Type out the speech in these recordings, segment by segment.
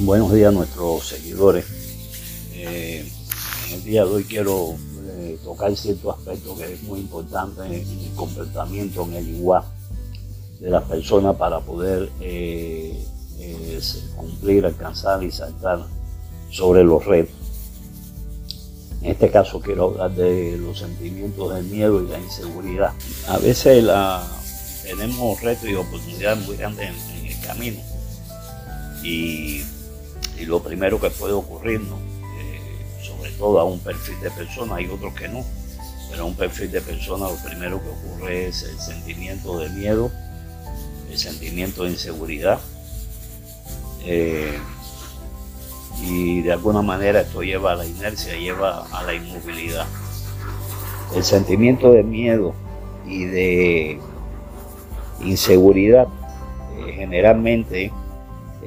buenos días nuestros seguidores. Eh, en el día de hoy quiero eh, tocar cierto aspecto que es muy importante en, el comportamiento, en el igual de las personas para poder eh, cumplir, alcanzar y saltar sobre los retos. En este caso quiero hablar de los sentimientos de miedo y la inseguridad. A veces tenemos retos y oportunidades muy grandes en, el camino. Y, lo primero que puede ocurrirnos, eh, sobre todo a un perfil de persona, hay otros que no, pero a un perfil de persona lo primero que ocurre es el sentimiento de miedo, el sentimiento de inseguridad. Eh, y de alguna manera esto lleva a la inercia, lleva a la inmovilidad. El sentimiento de miedo y de inseguridad eh, generalmente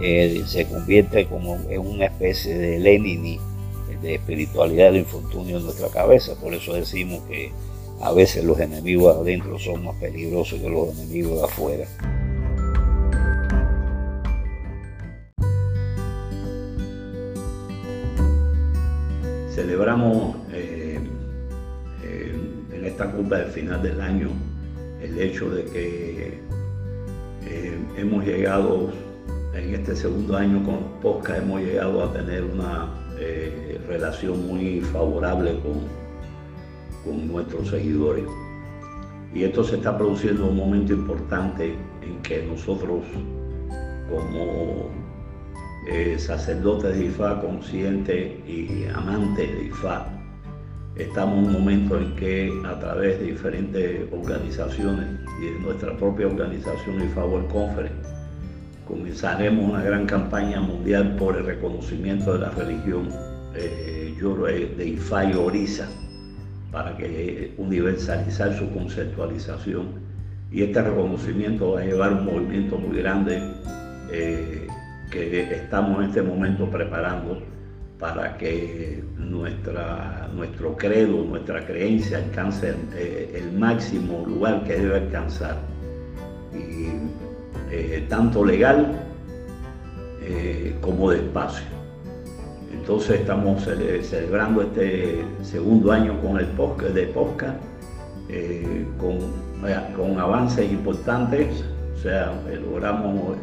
eh, se convierte como en una especie de Lenin de espiritualidad del infortunio en nuestra cabeza. Por eso decimos que a veces los enemigos adentro son más peligrosos que los enemigos de afuera. Celebramos eh, en esta curva del final del año el hecho de que eh, hemos llegado en este segundo año con Posca, hemos llegado a tener una eh, relación muy favorable con, nuestros seguidores. Y esto se está produciendo en un momento importante en que nosotros, como eh, sacerdotes de IFA, conscientes y amantes de IFA, Estamos en un momento en que a través de diferentes organizaciones y de nuestra propia organización y Favor Conference comenzaremos una gran campaña mundial por el reconocimiento de la religión eh, de Ifá Orisa para que universalizar su conceptualización. Y este reconocimiento va a llevar un movimiento muy grande eh, que estamos en este momento preparando para que nuestra, nuestro credo, nuestra creencia alcance eh, el máximo lugar que debe alcanzar, eh, tanto legal eh, como de espacio. Entonces estamos celebrando este segundo año con el podcast, con, avances importantes, o sea, logramos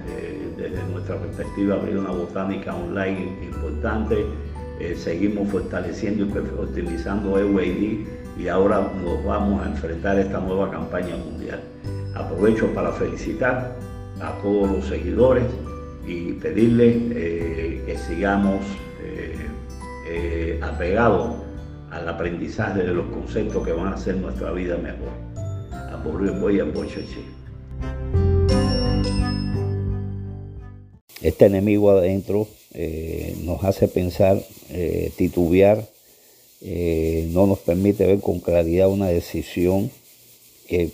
desde nuestra perspectiva abrir una botánica online importante, eh, seguimos fortaleciendo y optimizando EWID y ahora nos vamos a enfrentar a esta nueva campaña mundial. Aprovecho para felicitar a todos los seguidores y pedirles eh, que sigamos eh, apegados al aprendizaje de los conceptos que van a hacer nuestra vida mejor. A voy a Este enemigo adentro eh, nos hace pensar, eh, titubear, eh, no nos permite ver con claridad una decisión que,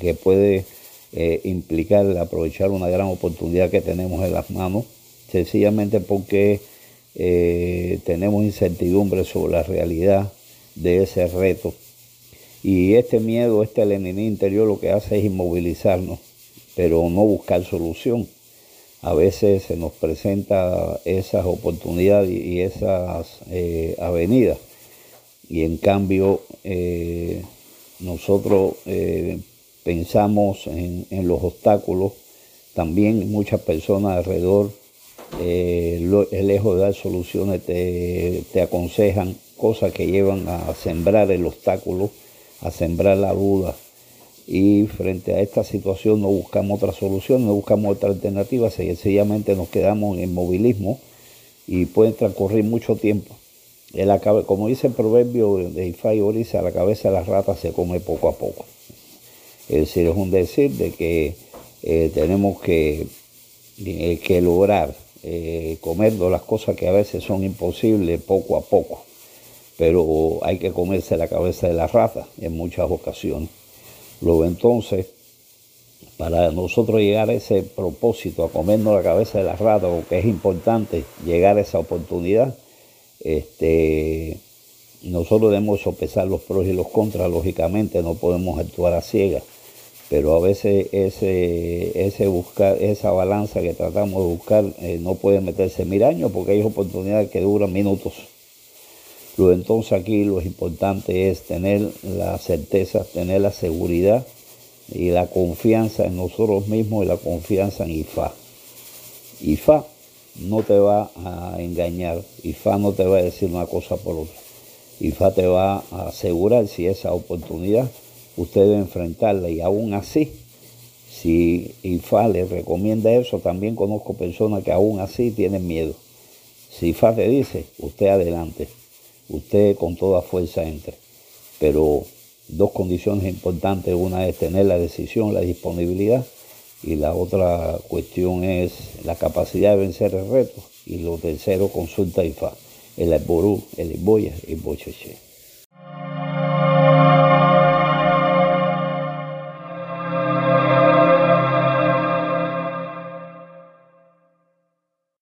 que puede implicar aprovechar una gran oportunidad que tenemos en las manos, sencillamente porque tenemos incertidumbre sobre la realidad de ese reto. Y este miedo, este enemigo interior lo que hace es inmovilizarnos, pero no buscar solución a veces se nos presenta esas oportunidades y esas eh, avenidas. Y en cambio eh, nosotros eh, pensamos en, los obstáculos, también muchas personas alrededor, lejos de dar soluciones, te, aconsejan cosas que llevan a sembrar el obstáculo, a sembrar la duda, y frente a esta situación no buscamos otra solución, no buscamos otra alternativa, sencillamente nos quedamos en movilismo y puede transcurrir mucho tiempo. como dice el proverbio de Ifá y la cabeza de las ratas se come poco a poco. Es decir, es un decir de que eh, tenemos que, eh, que lograr eh, las cosas que a veces son imposibles poco a poco, pero hay que comerse la cabeza de las ratas en muchas ocasiones. Luego entonces, para nosotros llegar a ese propósito, a comernos la cabeza de la rata, porque es importante llegar a esa oportunidad, este, nosotros debemos sopesar los pros y los contras, lógicamente no podemos actuar a ciegas. Pero a veces ese, esa balanza que tratamos de buscar eh, no puede meterse mil años porque hay oportunidades que duran minutos. Entonces aquí lo importante es tener la certeza, tener la seguridad y la confianza en nosotros mismos y la confianza en IFA. IFA no te va a engañar, IFA no te va a decir una cosa por otra. IFA te va a asegurar si esa oportunidad usted debe enfrentarla y aún así, si IFA le recomienda eso, también conozco personas que aún así tienen miedo. Si IFA te dice, usted adelante, usted con toda fuerza entre, pero dos condiciones importantes, una es tener la decisión, la disponibilidad, y la otra cuestión es la capacidad de vencer el reto, y lo tercero, consulta IFA, el Alború, el Iboya y el Bocheche.